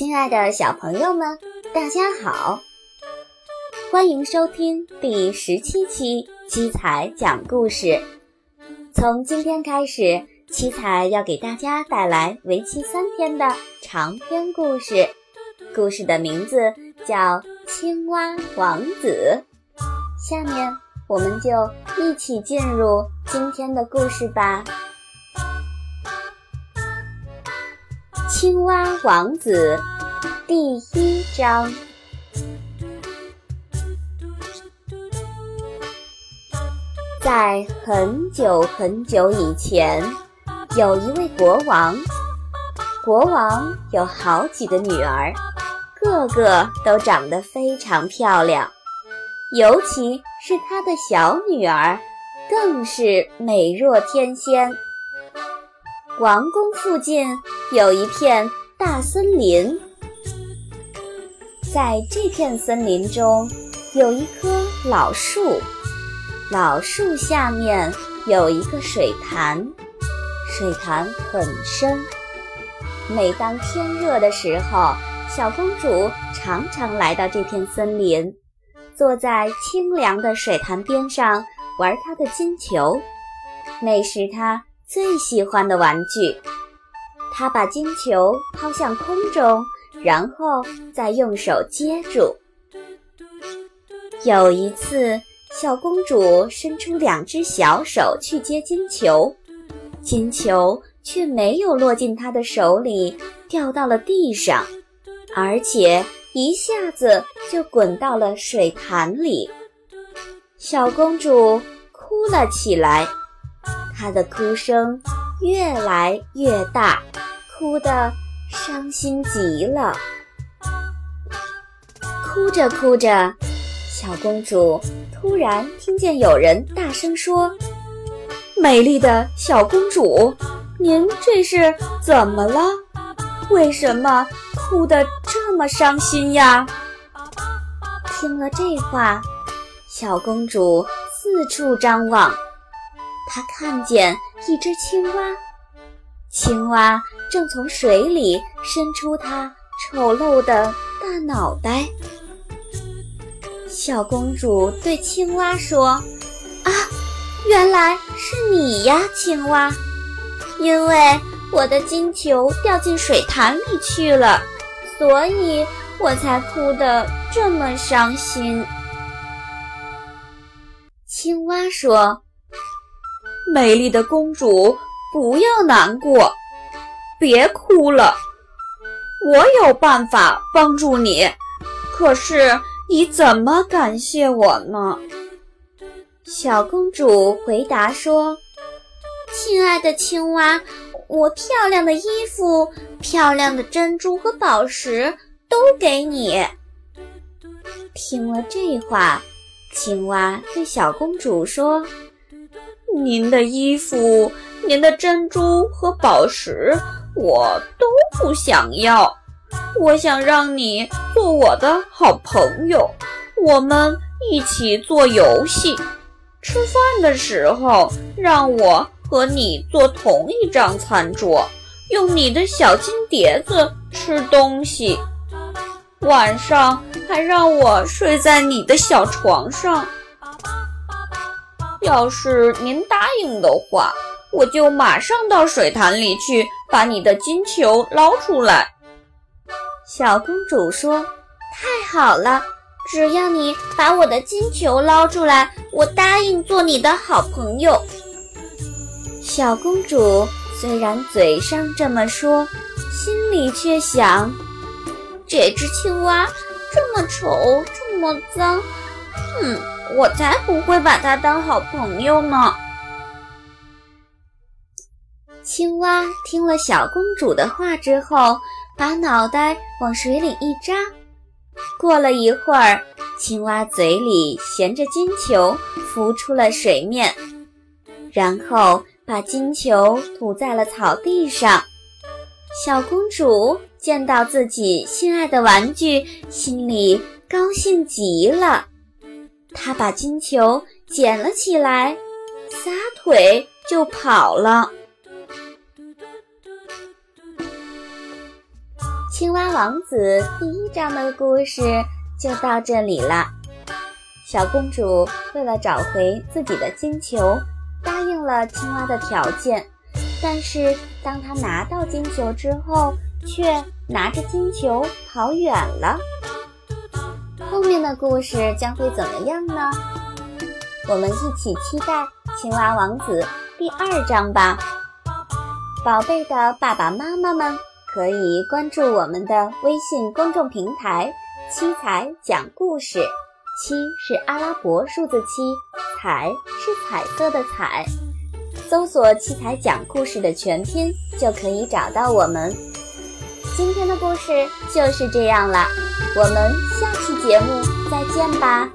亲爱的小朋友们，大家好！欢迎收听第十七期七彩讲故事。从今天开始，七彩要给大家带来为期三天的长篇故事，故事的名字叫《青蛙王子》。下面我们就一起进入今天的故事吧。青蛙王子第一章。在很久很久以前，有一位国王。国王有好几个女儿，个个都长得非常漂亮，尤其是他的小女儿，更是美若天仙。王宫附近有一片大森林，在这片森林中有一棵老树，老树下面有一个水潭，水潭很深。每当天热的时候，小公主常常来到这片森林，坐在清凉的水潭边上玩她的金球，那是她。最喜欢的玩具，她把金球抛向空中，然后再用手接住。有一次，小公主伸出两只小手去接金球，金球却没有落进她的手里，掉到了地上，而且一下子就滚到了水潭里。小公主哭了起来。她的哭声越来越大，哭得伤心极了。哭着哭着，小公主突然听见有人大声说：“美丽的小公主，您这是怎么了？为什么哭得这么伤心呀？”听了这话，小公主四处张望。她看见一只青蛙，青蛙正从水里伸出它丑陋的大脑袋。小公主对青蛙说：“啊，原来是你呀，青蛙！因为我的金球掉进水潭里去了，所以我才哭得这么伤心。”青蛙说。美丽的公主，不要难过，别哭了。我有办法帮助你，可是你怎么感谢我呢？小公主回答说：“亲爱的青蛙，我漂亮的衣服、漂亮的珍珠和宝石都给你。”听了这话，青蛙对小公主说。您的衣服、您的珍珠和宝石，我都不想要。我想让你做我的好朋友，我们一起做游戏。吃饭的时候，让我和你坐同一张餐桌，用你的小金碟子吃东西。晚上还让我睡在你的小床上。要是您答应的话，我就马上到水潭里去把你的金球捞出来。小公主说：“太好了，只要你把我的金球捞出来，我答应做你的好朋友。”小公主虽然嘴上这么说，心里却想：这只青蛙这么丑，这么脏，嗯。我才不会把它当好朋友呢。青蛙听了小公主的话之后，把脑袋往水里一扎。过了一会儿，青蛙嘴里衔着金球浮出了水面，然后把金球吐在了草地上。小公主见到自己心爱的玩具，心里高兴极了。她把金球捡了起来，撒腿就跑了。青蛙王子第一章的故事就到这里了。小公主为了找回自己的金球，答应了青蛙的条件。但是当她拿到金球之后，却拿着金球跑远了。后面的故事将会怎么样呢？我们一起期待《青蛙王子》第二章吧。宝贝的爸爸妈妈们可以关注我们的微信公众平台“七彩讲故事”，七是阿拉伯数字七，彩是彩色的彩。搜索“七彩讲故事”的全拼就可以找到我们。今天的故事就是这样了，我们下期节目再见吧。